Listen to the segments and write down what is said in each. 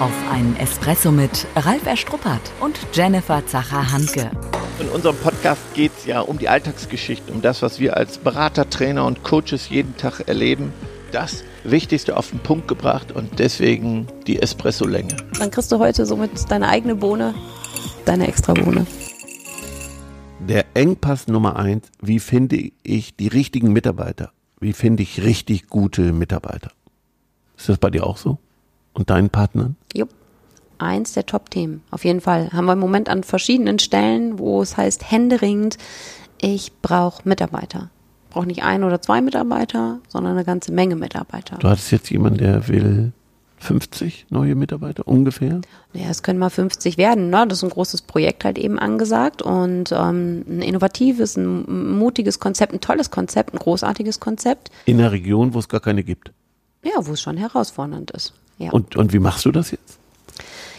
Auf einen Espresso mit Ralf Erstruppert und Jennifer Zacher-Hanke. In unserem Podcast geht es ja um die Alltagsgeschichten, um das, was wir als Berater, Trainer und Coaches jeden Tag erleben. Das Wichtigste auf den Punkt gebracht und deswegen die Espresso-Länge. Dann kriegst du heute somit deine eigene Bohne, deine extra Bohne. Der Engpass Nummer eins, wie finde ich die richtigen Mitarbeiter? Wie finde ich richtig gute Mitarbeiter? Ist das bei dir auch so? Und deinen Partnern? Jupp. Eins der Top-Themen. Auf jeden Fall. Haben wir im Moment an verschiedenen Stellen, wo es heißt händeringend, ich brauche Mitarbeiter. Brauche nicht ein oder zwei Mitarbeiter, sondern eine ganze Menge Mitarbeiter. Du hattest jetzt jemanden, der will 50 neue Mitarbeiter ungefähr? Ja, es können mal 50 werden. Ne? Das ist ein großes Projekt halt eben angesagt und ähm, ein innovatives, ein mutiges Konzept, ein tolles Konzept, ein großartiges Konzept. In einer Region, wo es gar keine gibt? Ja, wo es schon herausfordernd ist. Ja. Und, und wie machst du das jetzt?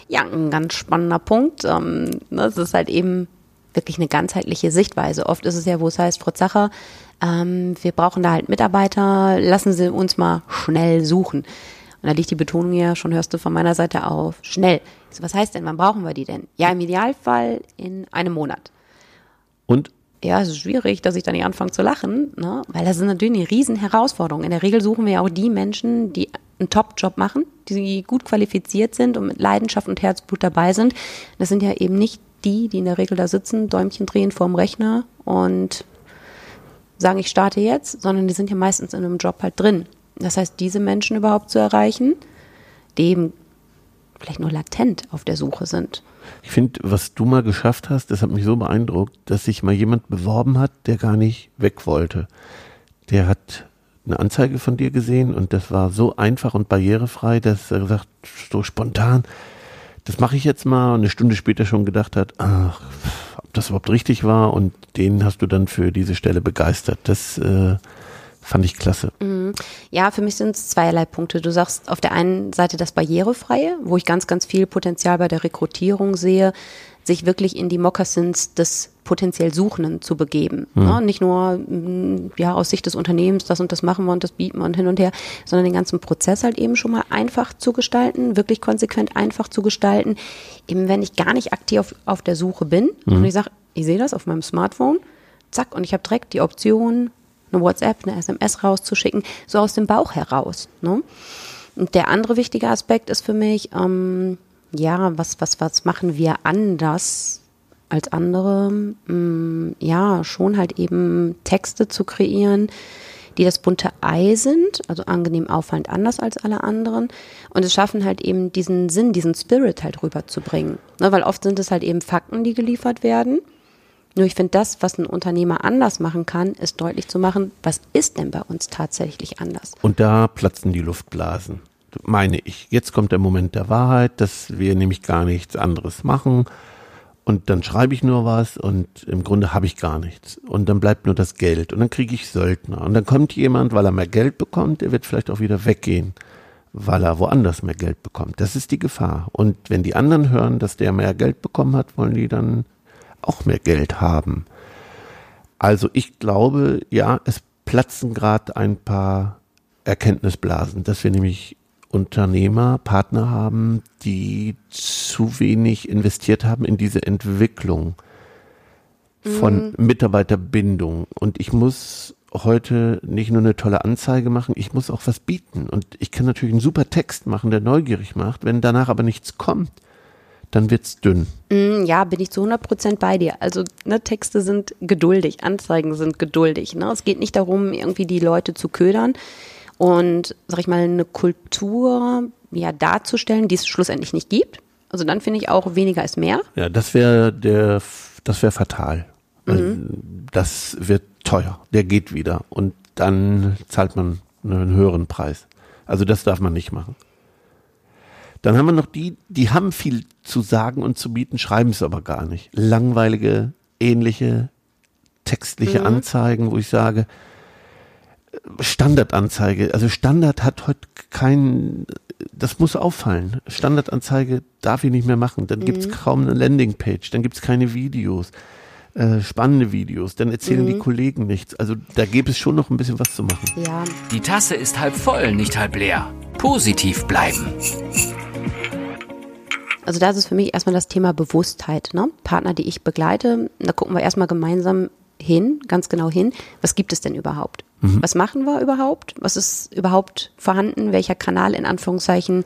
Ja, ein ganz spannender Punkt. Ähm, das ist halt eben wirklich eine ganzheitliche Sichtweise. Oft ist es ja, wo es heißt, Frau Zacher, ähm, wir brauchen da halt Mitarbeiter, lassen Sie uns mal schnell suchen. Und da liegt die Betonung ja schon, hörst du von meiner Seite auf, schnell. So, was heißt denn, wann brauchen wir die denn? Ja, im Idealfall in einem Monat. Und? Ja, es ist schwierig, dass ich da nicht anfange zu lachen, ne? weil das ist natürlich eine riesen Herausforderung. In der Regel suchen wir ja auch die Menschen, die einen Top-Job machen, die gut qualifiziert sind und mit Leidenschaft und Herzblut dabei sind. Das sind ja eben nicht die, die in der Regel da sitzen, Däumchen drehen vorm Rechner und sagen, ich starte jetzt, sondern die sind ja meistens in einem Job halt drin. Das heißt, diese Menschen überhaupt zu erreichen, die eben vielleicht nur latent auf der Suche sind. Ich finde, was du mal geschafft hast, das hat mich so beeindruckt, dass sich mal jemand beworben hat, der gar nicht weg wollte. Der hat eine Anzeige von dir gesehen und das war so einfach und barrierefrei, dass er gesagt, so spontan, das mache ich jetzt mal und eine Stunde später schon gedacht hat, ach, ob das überhaupt richtig war und den hast du dann für diese Stelle begeistert. Das äh, fand ich klasse. Mhm. Ja, für mich sind es zweierlei Punkte. Du sagst auf der einen Seite das Barrierefreie, wo ich ganz, ganz viel Potenzial bei der Rekrutierung sehe, sich wirklich in die Mokassins des potenziell Suchenden zu begeben. Mhm. Ja, nicht nur mm, ja aus Sicht des Unternehmens, das und das machen wir und das bieten wir und hin und her, sondern den ganzen Prozess halt eben schon mal einfach zu gestalten, wirklich konsequent einfach zu gestalten. Eben wenn ich gar nicht aktiv auf, auf der Suche bin mhm. und ich sage, ich sehe das auf meinem Smartphone, zack, und ich habe direkt die Option, eine WhatsApp, eine SMS rauszuschicken, so aus dem Bauch heraus. Ne? Und der andere wichtige Aspekt ist für mich, ähm, ja, was, was, was machen wir anders als andere? Mm, ja, schon halt eben Texte zu kreieren, die das bunte Ei sind, also angenehm auffallend anders als alle anderen. Und es schaffen halt eben diesen Sinn, diesen Spirit halt rüberzubringen. Ne, weil oft sind es halt eben Fakten, die geliefert werden. Nur ich finde, das, was ein Unternehmer anders machen kann, ist deutlich zu machen, was ist denn bei uns tatsächlich anders? Und da platzen die Luftblasen meine ich. Jetzt kommt der Moment der Wahrheit, dass wir nämlich gar nichts anderes machen. Und dann schreibe ich nur was und im Grunde habe ich gar nichts. Und dann bleibt nur das Geld. Und dann kriege ich Söldner. Und dann kommt jemand, weil er mehr Geld bekommt, der wird vielleicht auch wieder weggehen, weil er woanders mehr Geld bekommt. Das ist die Gefahr. Und wenn die anderen hören, dass der mehr Geld bekommen hat, wollen die dann auch mehr Geld haben. Also ich glaube, ja, es platzen gerade ein paar Erkenntnisblasen, dass wir nämlich Unternehmer, Partner haben, die zu wenig investiert haben in diese Entwicklung von mhm. Mitarbeiterbindung. Und ich muss heute nicht nur eine tolle Anzeige machen, ich muss auch was bieten. Und ich kann natürlich einen super Text machen, der neugierig macht. Wenn danach aber nichts kommt, dann wird's dünn. Mm, ja, bin ich zu 100 Prozent bei dir. Also ne, Texte sind geduldig, Anzeigen sind geduldig. Ne? Es geht nicht darum, irgendwie die Leute zu ködern und, sag ich mal, eine Kultur ja, darzustellen, die es schlussendlich nicht gibt. Also dann finde ich auch weniger ist mehr. Ja, das wäre der, das wäre fatal. Mhm. Das wird teuer. Der geht wieder. Und dann zahlt man einen höheren Preis. Also das darf man nicht machen. Dann haben wir noch die, die haben viel zu sagen und zu bieten, schreiben es aber gar nicht. Langweilige, ähnliche, textliche mhm. Anzeigen, wo ich sage, Standardanzeige. Also Standard hat heute kein, das muss auffallen. Standardanzeige darf ich nicht mehr machen. Dann mhm. gibt's kaum eine Landingpage, dann gibt's keine Videos, äh, spannende Videos, dann erzählen mhm. die Kollegen nichts. Also da gäbe es schon noch ein bisschen was zu machen. Ja. Die Tasse ist halb voll, nicht halb leer. Positiv bleiben. Also da ist es für mich erstmal das Thema Bewusstheit. Ne? Partner, die ich begleite, da gucken wir erstmal gemeinsam hin, ganz genau hin, was gibt es denn überhaupt? Mhm. Was machen wir überhaupt? Was ist überhaupt vorhanden? Welcher Kanal in Anführungszeichen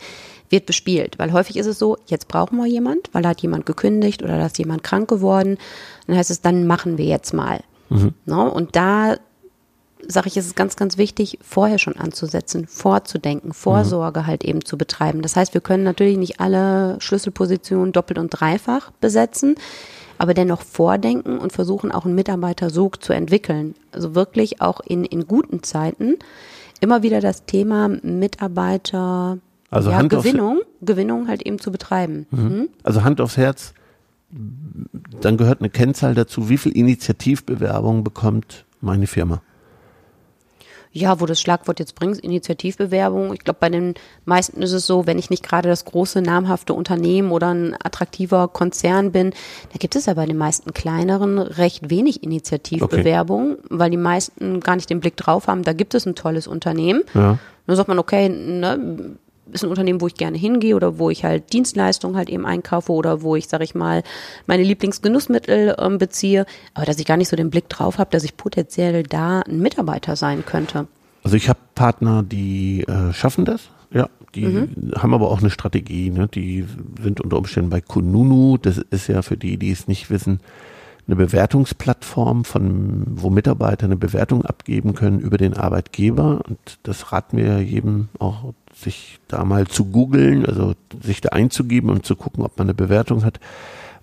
wird bespielt? Weil häufig ist es so, jetzt brauchen wir jemand, weil da hat jemand gekündigt oder da ist jemand krank geworden. Dann heißt es, dann machen wir jetzt mal. Mhm. Ne? Und da sage ich, ist es ganz, ganz wichtig, vorher schon anzusetzen, vorzudenken, Vorsorge mhm. halt eben zu betreiben. Das heißt, wir können natürlich nicht alle Schlüsselpositionen doppelt und dreifach besetzen, aber dennoch vordenken und versuchen auch einen Mitarbeitersog zu entwickeln. Also wirklich auch in, in guten Zeiten immer wieder das Thema Mitarbeiter also ja, Gewinnung, Gewinnung halt eben zu betreiben. Mhm. Mhm. Also Hand aufs Herz, dann gehört eine Kennzahl dazu, wie viel Initiativbewerbung bekommt meine Firma? Ja, wo das Schlagwort jetzt bringt, Initiativbewerbung. Ich glaube, bei den meisten ist es so, wenn ich nicht gerade das große, namhafte Unternehmen oder ein attraktiver Konzern bin, da gibt es ja bei den meisten kleineren recht wenig Initiativbewerbung, okay. weil die meisten gar nicht den Blick drauf haben, da gibt es ein tolles Unternehmen. Ja. Dann sagt man, okay, ne, ist ein Unternehmen, wo ich gerne hingehe oder wo ich halt Dienstleistungen halt eben einkaufe oder wo ich, sag ich mal, meine Lieblingsgenussmittel ähm, beziehe, aber dass ich gar nicht so den Blick drauf habe, dass ich potenziell da ein Mitarbeiter sein könnte. Also ich habe Partner, die äh, schaffen das, ja, die mhm. haben aber auch eine Strategie, ne? die sind unter Umständen bei Kununu, das ist ja für die, die es nicht wissen, eine Bewertungsplattform, von wo Mitarbeiter eine Bewertung abgeben können über den Arbeitgeber. Und das raten wir jedem auch, sich da mal zu googeln, also sich da einzugeben und zu gucken, ob man eine Bewertung hat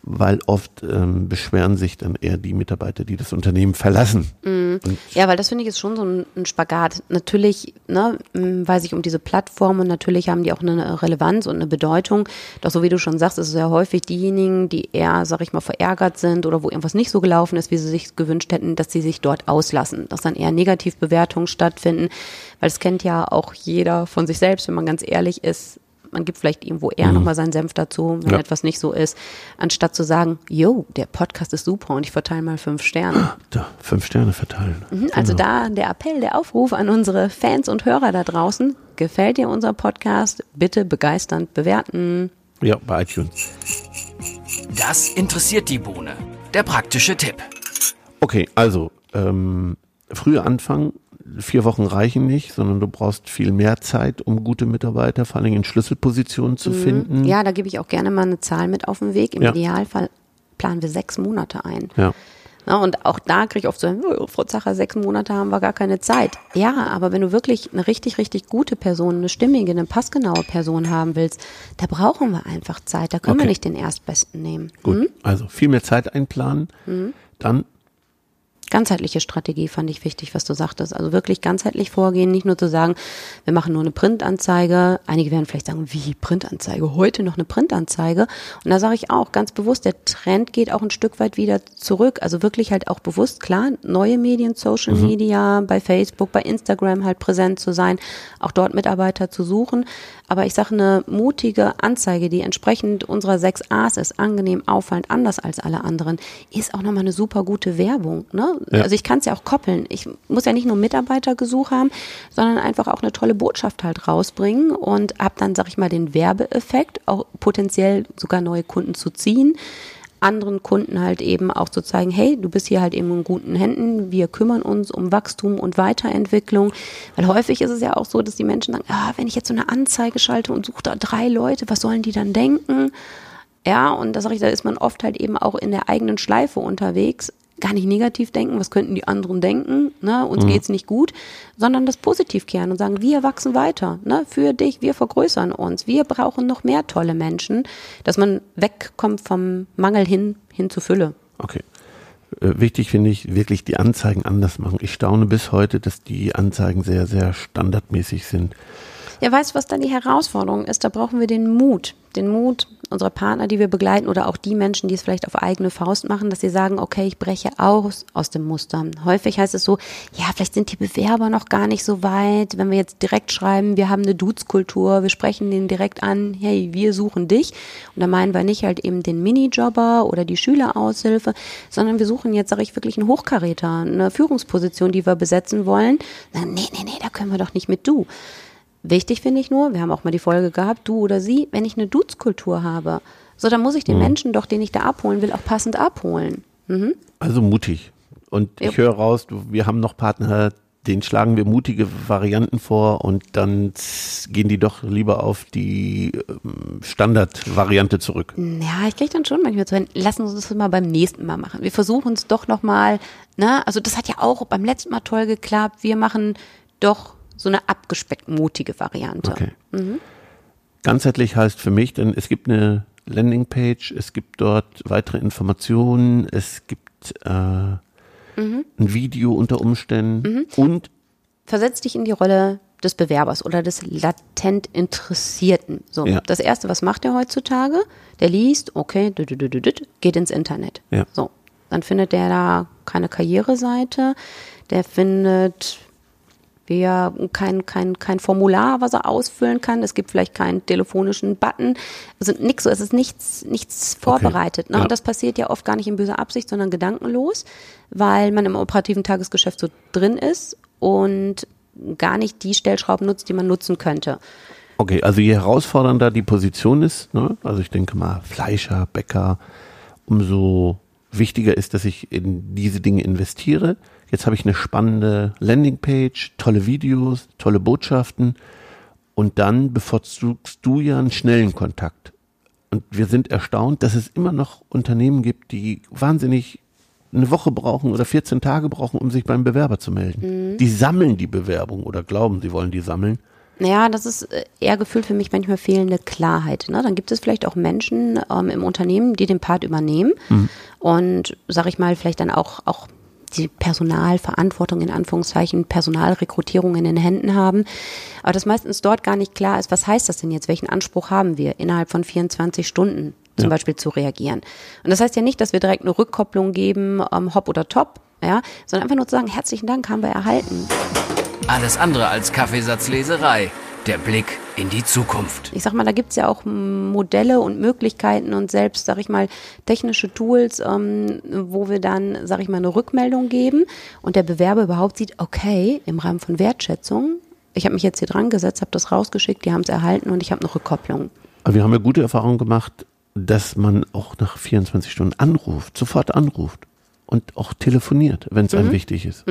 weil oft ähm, beschweren sich dann eher die Mitarbeiter, die das Unternehmen verlassen. Mm. Ja, weil das finde ich ist schon so ein, ein Spagat. Natürlich ne, weiß ich um diese Plattform und natürlich haben die auch eine Relevanz und eine Bedeutung. Doch so wie du schon sagst, ist es ja häufig diejenigen, die eher, sag ich mal, verärgert sind oder wo irgendwas nicht so gelaufen ist, wie sie sich gewünscht hätten, dass sie sich dort auslassen, dass dann eher Negativbewertungen stattfinden, weil es kennt ja auch jeder von sich selbst, wenn man ganz ehrlich ist, man gibt vielleicht irgendwo eher mhm. nochmal seinen Senf dazu, wenn ja. etwas nicht so ist, anstatt zu sagen, yo, der Podcast ist super und ich verteile mal fünf Sterne. Da, fünf Sterne verteilen. Mhm, also genau. da der Appell, der Aufruf an unsere Fans und Hörer da draußen, gefällt dir unser Podcast, bitte begeisternd bewerten. Ja, bei iTunes. Das interessiert die Bohne. Der praktische Tipp. Okay, also ähm, früher anfangen, vier Wochen reichen nicht, sondern du brauchst viel mehr Zeit, um gute Mitarbeiter, vor allem in Schlüsselpositionen zu mhm. finden. Ja, da gebe ich auch gerne mal eine Zahl mit auf den Weg. Im ja. Idealfall planen wir sechs Monate ein. Ja. Na, und auch da kriege ich oft so, oh, Frau Zacher, sechs Monate haben wir gar keine Zeit. Ja, aber wenn du wirklich eine richtig, richtig gute Person, eine stimmige, eine passgenaue Person haben willst, da brauchen wir einfach Zeit. Da können okay. wir nicht den Erstbesten nehmen. Gut, hm? also viel mehr Zeit einplanen. Hm? Dann ganzheitliche Strategie fand ich wichtig, was du sagtest. Also wirklich ganzheitlich vorgehen, nicht nur zu sagen, wir machen nur eine Printanzeige. Einige werden vielleicht sagen, wie Printanzeige? Heute noch eine Printanzeige? Und da sage ich auch ganz bewusst, der Trend geht auch ein Stück weit wieder zurück. Also wirklich halt auch bewusst, klar, neue Medien, Social mhm. Media, bei Facebook, bei Instagram halt präsent zu sein, auch dort Mitarbeiter zu suchen. Aber ich sage, eine mutige Anzeige, die entsprechend unserer sechs A's ist, angenehm, auffallend, anders als alle anderen, ist auch nochmal eine super gute Werbung. Ne? Ja. Also ich kann es ja auch koppeln. Ich muss ja nicht nur Mitarbeitergesuch haben, sondern einfach auch eine tolle Botschaft halt rausbringen und habe dann, sag ich mal, den Werbeeffekt, auch potenziell sogar neue Kunden zu ziehen anderen Kunden halt eben auch zu zeigen, hey, du bist hier halt eben in guten Händen, wir kümmern uns um Wachstum und Weiterentwicklung. Weil häufig ist es ja auch so, dass die Menschen sagen, ah, wenn ich jetzt so eine Anzeige schalte und suche da drei Leute, was sollen die dann denken? Ja, und da sage ich, da ist man oft halt eben auch in der eigenen Schleife unterwegs, gar nicht negativ denken, was könnten die anderen denken, ne, uns mhm. geht's nicht gut, sondern das positiv kehren und sagen, wir wachsen weiter, ne, für dich, wir vergrößern uns, wir brauchen noch mehr tolle Menschen, dass man wegkommt vom Mangel hin, hin zur Fülle. Okay. Äh, wichtig finde ich wirklich die Anzeigen anders machen. Ich staune bis heute, dass die Anzeigen sehr, sehr standardmäßig sind. Ja, weißt du, was dann die Herausforderung ist? Da brauchen wir den Mut. Den Mut, unsere Partner, die wir begleiten oder auch die Menschen, die es vielleicht auf eigene Faust machen, dass sie sagen, okay, ich breche aus aus dem Muster. Häufig heißt es so, ja, vielleicht sind die Bewerber noch gar nicht so weit. Wenn wir jetzt direkt schreiben, wir haben eine Dudes-Kultur, wir sprechen den direkt an, hey, wir suchen dich. Und da meinen wir nicht halt eben den Minijobber oder die Schüleraushilfe, sondern wir suchen jetzt, sage ich, wirklich einen Hochkaräter, eine Führungsposition, die wir besetzen wollen. nee, nee, nee, da können wir doch nicht mit du. Wichtig finde ich nur, wir haben auch mal die Folge gehabt, du oder sie, wenn ich eine Dudes-Kultur habe, So, dann muss ich den Menschen doch, den ich da abholen will, auch passend abholen. Mhm. Also mutig. Und ich Ja. höre raus, wir haben noch Partner, denen schlagen wir mutige Varianten vor und dann gehen die doch lieber auf die ähm, Standardvariante zurück. Ja, ich kriege dann schon manchmal zu hören, lassen uns das mal beim nächsten Mal machen. Wir versuchen es doch nochmal, ne? Also das hat ja auch beim letzten Mal toll geklappt. Wir machen doch so eine abgespeckt mutige Variante. Okay. Ganzheitlich heißt für mich, denn es gibt eine Landingpage, es gibt dort weitere Informationen, es gibt äh, ein Video unter Umständen und Versetz dich in die Rolle des Bewerbers oder des latent Interessierten. So, Ja. das erste, was macht er heutzutage? Der liest, okay, geht ins Internet. Ja. So, dann findet der da keine Karriereseite, der findet ja kein, kein, kein Formular, was er ausfüllen kann. Es gibt vielleicht keinen telefonischen Button. Also nix so, es ist nichts, nichts vorbereitet. Ne? Ja. Und das passiert ja oft gar nicht in böser Absicht, sondern gedankenlos, weil man im operativen Tagesgeschäft so drin ist und gar nicht die Stellschrauben nutzt, die man nutzen könnte. Okay, also je herausfordernder die Position ist, ne, also ich denke mal Fleischer, Bäcker, umso wichtiger ist, dass ich in diese Dinge investiere. Jetzt habe ich eine spannende Landingpage, tolle Videos, tolle Botschaften und dann bevorzugst du ja einen schnellen Kontakt. Und wir sind erstaunt, dass es immer noch Unternehmen gibt, die wahnsinnig eine Woche brauchen oder 14 Tage brauchen, um sich beim Bewerber zu melden. Die sammeln die Bewerbung oder glauben, sie wollen die sammeln. Naja, das ist äh, eher gefühlt für mich manchmal fehlende Klarheit. Ne? Dann gibt es vielleicht auch Menschen ähm, im Unternehmen, die den Part übernehmen und, sag ich mal, vielleicht dann auch, auch die Personalverantwortung in Anführungszeichen, Personalrekrutierung in den Händen haben. Aber dass meistens dort gar nicht klar ist, was heißt das denn jetzt? Welchen Anspruch haben wir, innerhalb von 24 Stunden zum Beispiel zu reagieren? Und das heißt ja nicht, dass wir direkt eine Rückkopplung geben, ähm, hopp oder top, ja, sondern einfach nur zu sagen, herzlichen Dank, haben wir erhalten. Alles andere als Kaffeesatzleserei. Der Blick in die Zukunft. ich sag mal, da gibt's ja auch Modelle und Möglichkeiten und selbst, sag ich mal, technische Tools, ähm, wo wir dann, sag ich mal, eine Rückmeldung geben und der Bewerber überhaupt sieht, okay, im Rahmen von Wertschätzung, ich habe mich jetzt hier dran gesetzt, habe das rausgeschickt, die haben es erhalten und ich habe eine Rückkopplung. Aber wir haben ja gute Erfahrungen gemacht, dass man auch nach 24 Stunden anruft, sofort anruft und auch telefoniert, wenn es einem wichtig ist.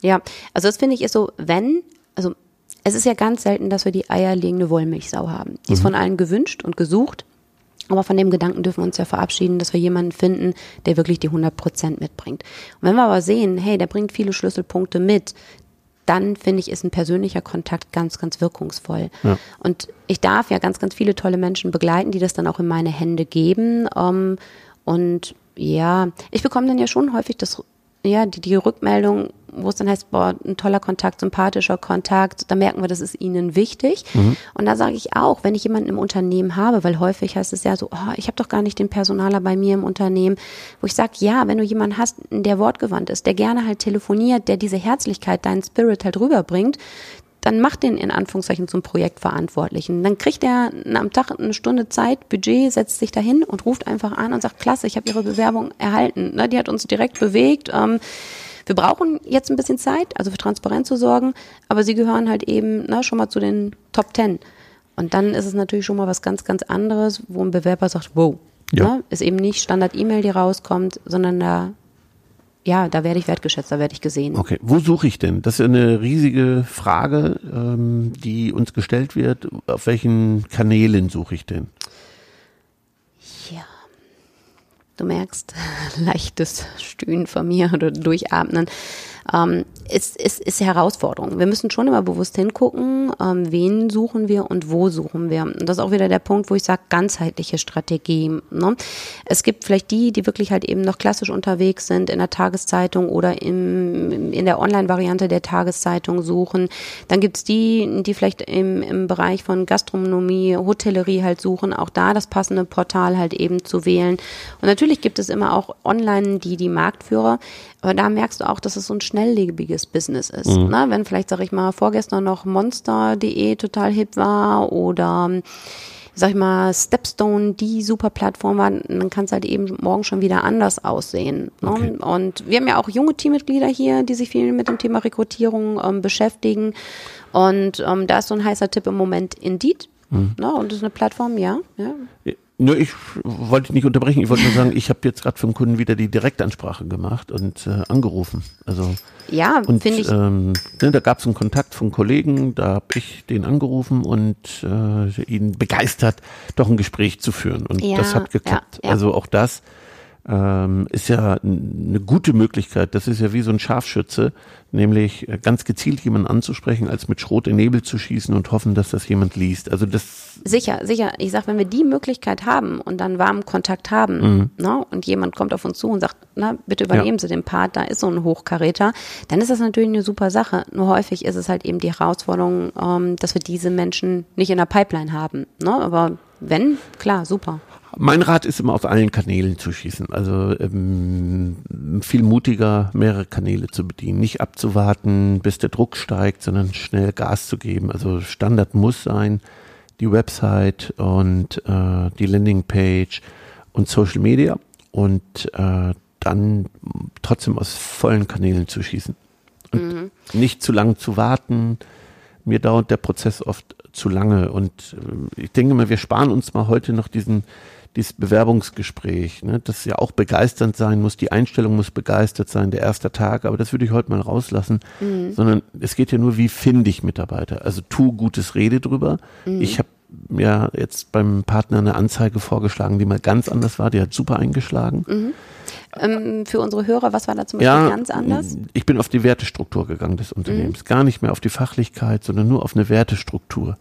Ja, also das finde ich ist so, wenn, also es ist ja ganz selten, dass wir die eierlegende Wollmilchsau haben. Die ist von allen gewünscht und gesucht. Aber von dem Gedanken dürfen wir uns ja verabschieden, dass wir jemanden finden, der wirklich die 100 Prozent mitbringt. Und wenn wir aber sehen, hey, der bringt viele Schlüsselpunkte mit, dann finde ich, ist ein persönlicher Kontakt ganz, ganz wirkungsvoll. Ja. Und ich darf ja ganz, ganz viele tolle Menschen begleiten, die das dann auch in meine Hände geben. Ähm, und ja, ich bekomme dann ja schon häufig das, ja, die, die Rückmeldung, wo es dann heißt, boah, ein toller Kontakt, sympathischer Kontakt, da merken wir, das ist ihnen wichtig. Und da sage ich auch, wenn ich jemanden im Unternehmen habe, weil häufig heißt es ja so, oh, ich habe doch gar nicht den Personaler bei mir im Unternehmen, wo ich sage, ja, wenn du jemanden hast, der wortgewandt ist, der gerne halt telefoniert, der diese Herzlichkeit, deinen Spirit halt rüberbringt, dann macht den in Anführungszeichen zum Projektverantwortlichen. Dann kriegt er am Tag eine Stunde Zeit, Budget, setzt sich dahin und ruft einfach an und sagt, klasse, ich habe Ihre Bewerbung erhalten. Ne, die hat uns direkt bewegt. Wir brauchen jetzt ein bisschen Zeit, also für Transparenz zu sorgen, aber sie gehören halt eben ne, schon mal zu den Top Ten. Und dann ist es natürlich schon mal was ganz, ganz anderes, wo ein Bewerber sagt, wow, Ja. ne, ist eben nicht Standard-E-Mail, die rauskommt, sondern da, ja, da werde ich wertgeschätzt, da werde ich gesehen. Okay, wo suche ich denn? Das ist eine riesige Frage, ähm, die uns gestellt wird. Auf welchen Kanälen suche ich denn? Ja. Du merkst leichtes Stöhnen von mir oder Durchatmen. Ähm, ist, ist, ist Herausforderung. Wir müssen schon immer bewusst hingucken, ähm, wen suchen wir und wo suchen wir. Und das ist auch wieder der Punkt, wo ich sage, ganzheitliche Strategie. Ne? Es gibt vielleicht die, die wirklich halt eben noch klassisch unterwegs sind, in der Tageszeitung oder im, in der Online-Variante der Tageszeitung suchen. Dann gibt's die, die vielleicht im, im Bereich von Gastronomie, Hotellerie halt suchen, auch da das passende Portal halt eben zu wählen. Und natürlich gibt es immer auch online die, die Marktführer, aber da merkst du auch, dass es so ein schnelllebiges Business ist. Ne? Wenn vielleicht, sag ich mal, vorgestern noch Monster.de total hip war oder sag ich mal, Stepstone die super Plattform war, dann kann es halt eben morgen schon wieder anders aussehen. Ne? Okay. Und wir haben ja auch junge Teammitglieder hier, die sich viel mit dem Thema Rekrutierung ähm, beschäftigen. Und ähm, da ist so ein heißer Tipp im Moment Indeed. Ne? Und das ist eine Plattform, ja, ja. Nur ich wollte nicht unterbrechen. Ich wollte nur sagen, ich habe jetzt gerade für einen Kunden wieder die Direktansprache gemacht und äh, angerufen. Also Ja, finde ich. ähm, ne, da gab es einen Kontakt von Kollegen, da habe ich den angerufen und äh, ihn begeistert, doch ein Gespräch zu führen. Und Ja, das hat geklappt. ja, ja. Also auch das ähm, ist ja eine gute Möglichkeit. Das ist ja wie so ein Scharfschütze, nämlich äh, ganz gezielt jemanden anzusprechen, als mit Schrot in Nebel zu schießen und hoffen, dass das jemand liest. Also das Sicher, sicher. Ich sag, wenn wir die Möglichkeit haben und dann warmen Kontakt haben, ne, und jemand kommt auf uns zu und sagt, na, bitte übernehmen Ja. Sie den Part, da ist so ein Hochkaräter, dann ist das natürlich eine super Sache. Nur häufig ist es halt eben die Herausforderung, ähm, dass wir diese Menschen nicht in der Pipeline haben. Ne? Aber wenn, klar, super. Mein Rat ist immer auf allen Kanälen zu schießen. Also ähm, viel mutiger, mehrere Kanäle zu bedienen. Nicht abzuwarten, bis der Druck steigt, sondern schnell Gas zu geben. Also Standard muss sein, die Website und äh, die Landingpage und Social Media und äh, dann trotzdem aus vollen Kanälen zu schießen. Und nicht zu lang zu warten. Mir dauert der Prozess oft zu lange und äh, ich denke mal, wir sparen uns mal heute noch diesen dieses Bewerbungsgespräch, ne, das ja auch begeisternd sein muss, die Einstellung muss begeistert sein, der erste Tag, aber das würde ich heute mal rauslassen, sondern es geht ja nur, wie finde ich Mitarbeiter. Also tu gutes Rede drüber. Ich habe ja jetzt beim Partner eine Anzeige vorgeschlagen, die mal ganz anders war, die hat super eingeschlagen. Ähm, für unsere Hörer, was war da zum Beispiel ganz anders? Ich bin auf die Wertestruktur gegangen des Unternehmens. Gar nicht mehr auf die Fachlichkeit, sondern nur auf eine Wertestruktur.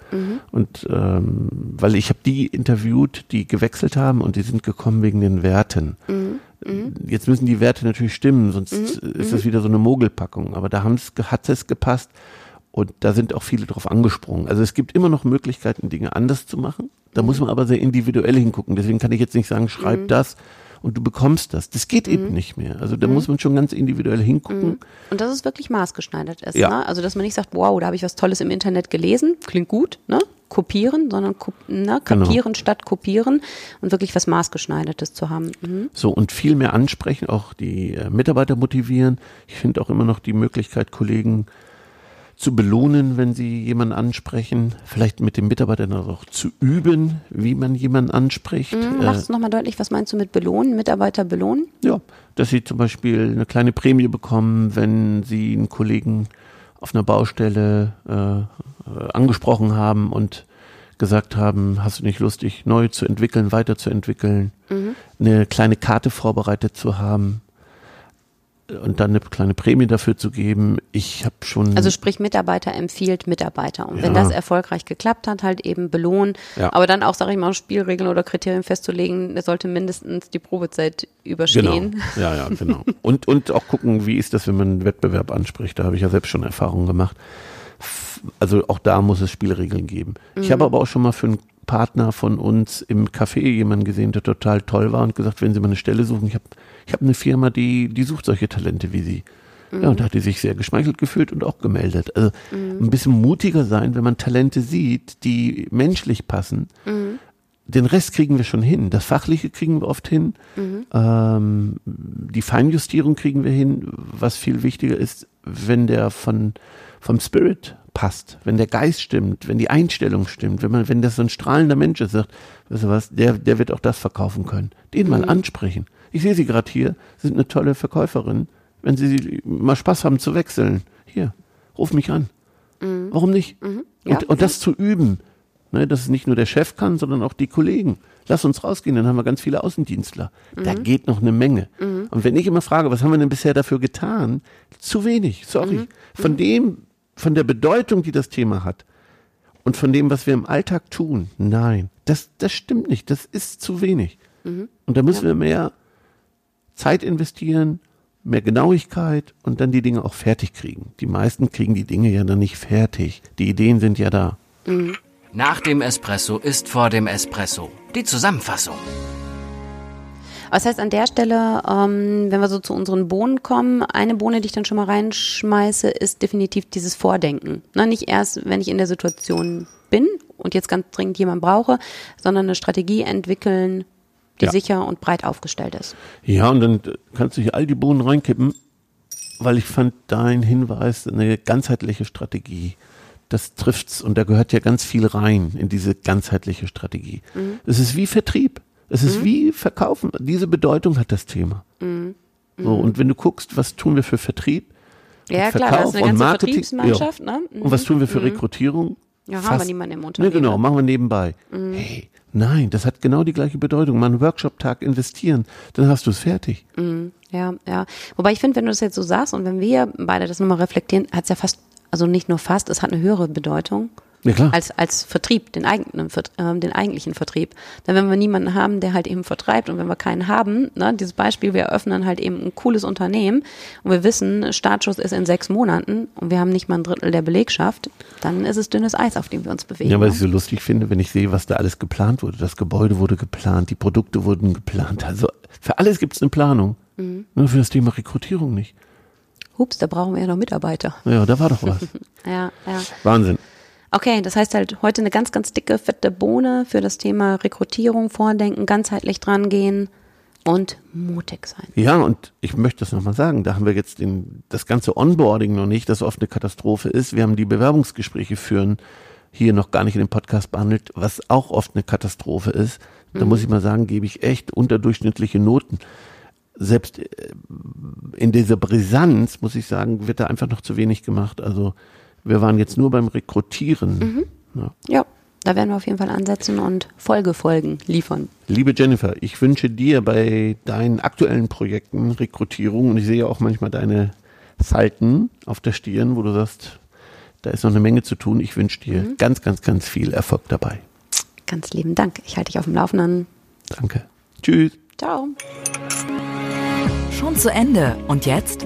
Und ähm, weil ich habe die interviewt, die gewechselt haben und die sind gekommen wegen den Werten. Jetzt müssen die Werte natürlich stimmen, sonst ist das wieder so eine Mogelpackung. Aber da hat es gepasst und da sind auch viele drauf angesprungen. Also es gibt immer noch Möglichkeiten, Dinge anders zu machen. Da muss man aber sehr individuell hingucken. Deswegen kann ich jetzt nicht sagen, schreib das und du bekommst das. Das geht eben nicht mehr. Also da muss man schon ganz individuell hingucken. Und dass es wirklich maßgeschneidert ist. Ja. Ne? Also, dass man nicht sagt, wow, da habe ich was Tolles im Internet gelesen, klingt gut, ne? kopieren, sondern ne? Genau. kapieren statt kopieren und wirklich was maßgeschneidertes zu haben. Mhm. So und viel mehr ansprechen, auch die äh, Mitarbeiter motivieren. Ich finde auch immer noch die Möglichkeit, Kollegen zu belohnen, wenn sie jemanden ansprechen, vielleicht mit dem Mitarbeiter dann auch zu üben, wie man jemanden anspricht. Mhm. Äh, Machst du nochmal deutlich, was meinst du mit belohnen, Mitarbeiter belohnen? ja, dass sie zum Beispiel eine kleine Prämie bekommen, wenn sie einen Kollegen auf einer Baustelle äh, äh, angesprochen haben und gesagt haben, hast du nicht Lust, dich neu zu entwickeln, weiterzuentwickeln, eine kleine Karte vorbereitet zu haben und dann eine kleine Prämie dafür zu geben. Ich habe schon Also sprich, Mitarbeiter empfiehlt Mitarbeiter. Und wenn Ja. das erfolgreich geklappt hat, halt eben belohnen. Ja. Aber dann auch, sage ich mal, Spielregeln oder Kriterien festzulegen, er sollte mindestens die Probezeit überstehen. Genau. Ja, ja, genau. Und, und auch gucken, wie ist das, wenn man einen Wettbewerb anspricht. Da habe ich ja selbst schon Erfahrungen gemacht. Also auch da muss es Spielregeln geben. Ich habe aber auch schon mal für einen Partner von uns im Café jemanden gesehen, der total toll war und gesagt, wenn Sie mal eine Stelle suchen, ich habe ich hab eine Firma, die, die sucht solche Talente wie Sie. Ja, und da hat die sich sehr geschmeichelt gefühlt und auch gemeldet. Also ein bisschen mutiger sein, wenn man Talente sieht, die menschlich passen. Den Rest kriegen wir schon hin. Das Fachliche kriegen wir oft hin. Ähm, die Feinjustierung kriegen wir hin. Was viel wichtiger ist, wenn der von, vom Spirit passt, wenn der Geist stimmt, wenn die Einstellung stimmt, wenn man, wenn das so ein strahlender Mensch ist, sagt, weißt du was, der, der wird auch das verkaufen können. Den mal ansprechen. Ich sehe Sie gerade hier, Sie sind eine tolle Verkäuferin. Wenn Sie mal Spaß haben zu wechseln, hier, ruf mich an. Warum nicht? Ja, und, und das zu üben, ne, dass es nicht nur der Chef kann, sondern auch die Kollegen. Lass uns rausgehen, dann haben wir ganz viele Außendienstler. Da geht noch eine Menge. Und wenn ich immer frage, was haben wir denn bisher dafür getan? Zu wenig, sorry. Von dem, von der Bedeutung, die das Thema hat und von dem, was wir im Alltag tun, nein, das, das stimmt nicht. Das ist zu wenig. Und da müssen wir mehr Zeit investieren, mehr Genauigkeit und dann die Dinge auch fertig kriegen. Die meisten kriegen die Dinge ja dann nicht fertig. Die Ideen sind ja da. Nach dem Espresso ist vor dem Espresso. Die Zusammenfassung. Das heißt, an der Stelle, ähm, wenn wir so zu unseren Bohnen kommen, eine Bohne, die ich dann schon mal reinschmeiße, ist definitiv dieses Vordenken. Ne, nicht erst, wenn ich in der Situation bin und jetzt ganz dringend jemanden brauche, sondern eine Strategie entwickeln, die Ja. sicher und breit aufgestellt ist. Ja, und dann kannst du hier all die Bohnen reinkippen, weil ich fand dein Hinweis eine ganzheitliche Strategie. Das trifft's und da gehört ja ganz viel rein in diese ganzheitliche Strategie. Es ist wie Vertrieb. Es ist wie Verkaufen. Diese Bedeutung hat das Thema. So, und wenn du guckst, was tun wir für Vertrieb? Ja, und klar, das ist eine ganze Marketing- Vertriebsmannschaft, Ja. ne? Und was tun wir für Rekrutierung? Ja, haben Fast- wir niemanden im Ne, Unternehmen. genau, machen wir nebenbei. Hey, nein, das hat genau die gleiche Bedeutung. Mal einen Workshop-Tag investieren, dann hast du es fertig. Ja, ja. Wobei ich finde, wenn du das jetzt so sagst und wenn wir beide das nochmal reflektieren, hat es ja fast, also nicht nur fast, es hat eine höhere Bedeutung Ja, klar. als, als Vertrieb, den, eigenen, ähm, den eigentlichen Vertrieb. Denn wenn wir niemanden haben, der halt eben vertreibt und wenn wir keinen haben, ne, dieses Beispiel, wir eröffnen halt eben ein cooles Unternehmen und wir wissen, Startschuss ist in sechs Monaten und wir haben nicht mal ein Drittel der Belegschaft, dann ist es dünnes Eis, auf dem wir uns bewegen. Ja, was ne? ich so lustig finde, wenn ich sehe, was da alles geplant wurde. Das Gebäude wurde geplant, die Produkte wurden geplant. Also für alles gibt es eine Planung. Nur für das Thema Rekrutierung nicht. Hups, da brauchen wir ja noch Mitarbeiter. Ja, da war doch was. Ja, ja. Wahnsinn. Okay, das heißt halt heute eine ganz, ganz dicke, fette Bohne für das Thema Rekrutierung, Vordenken, ganzheitlich drangehen und mutig sein. Ja, und ich möchte das nochmal sagen, da haben wir jetzt den, das ganze Onboarding noch nicht, das oft eine Katastrophe ist. Wir haben die Bewerbungsgespräche führen hier noch gar nicht in dem Podcast behandelt, was auch oft eine Katastrophe ist. Da muss ich mal sagen, gebe ich echt unterdurchschnittliche Noten. Selbst äh, in dieser Brisanz, muss ich sagen, wird da einfach noch zu wenig gemacht. Also wir waren jetzt nur beim Rekrutieren. Ja. Ja, da werden wir auf jeden Fall ansetzen und Folgefolgen liefern. Liebe Jennifer, ich wünsche dir bei deinen aktuellen Projekten Rekrutierung und ich sehe auch manchmal deine Falten auf der Stirn, wo du sagst, da ist noch eine Menge zu tun. Ich wünsche dir ganz, ganz, ganz viel Erfolg dabei. Ganz lieben Dank. Ich halte dich auf dem Laufenden. Danke. Tschüss. Ciao. Schon zu Ende. Und jetzt?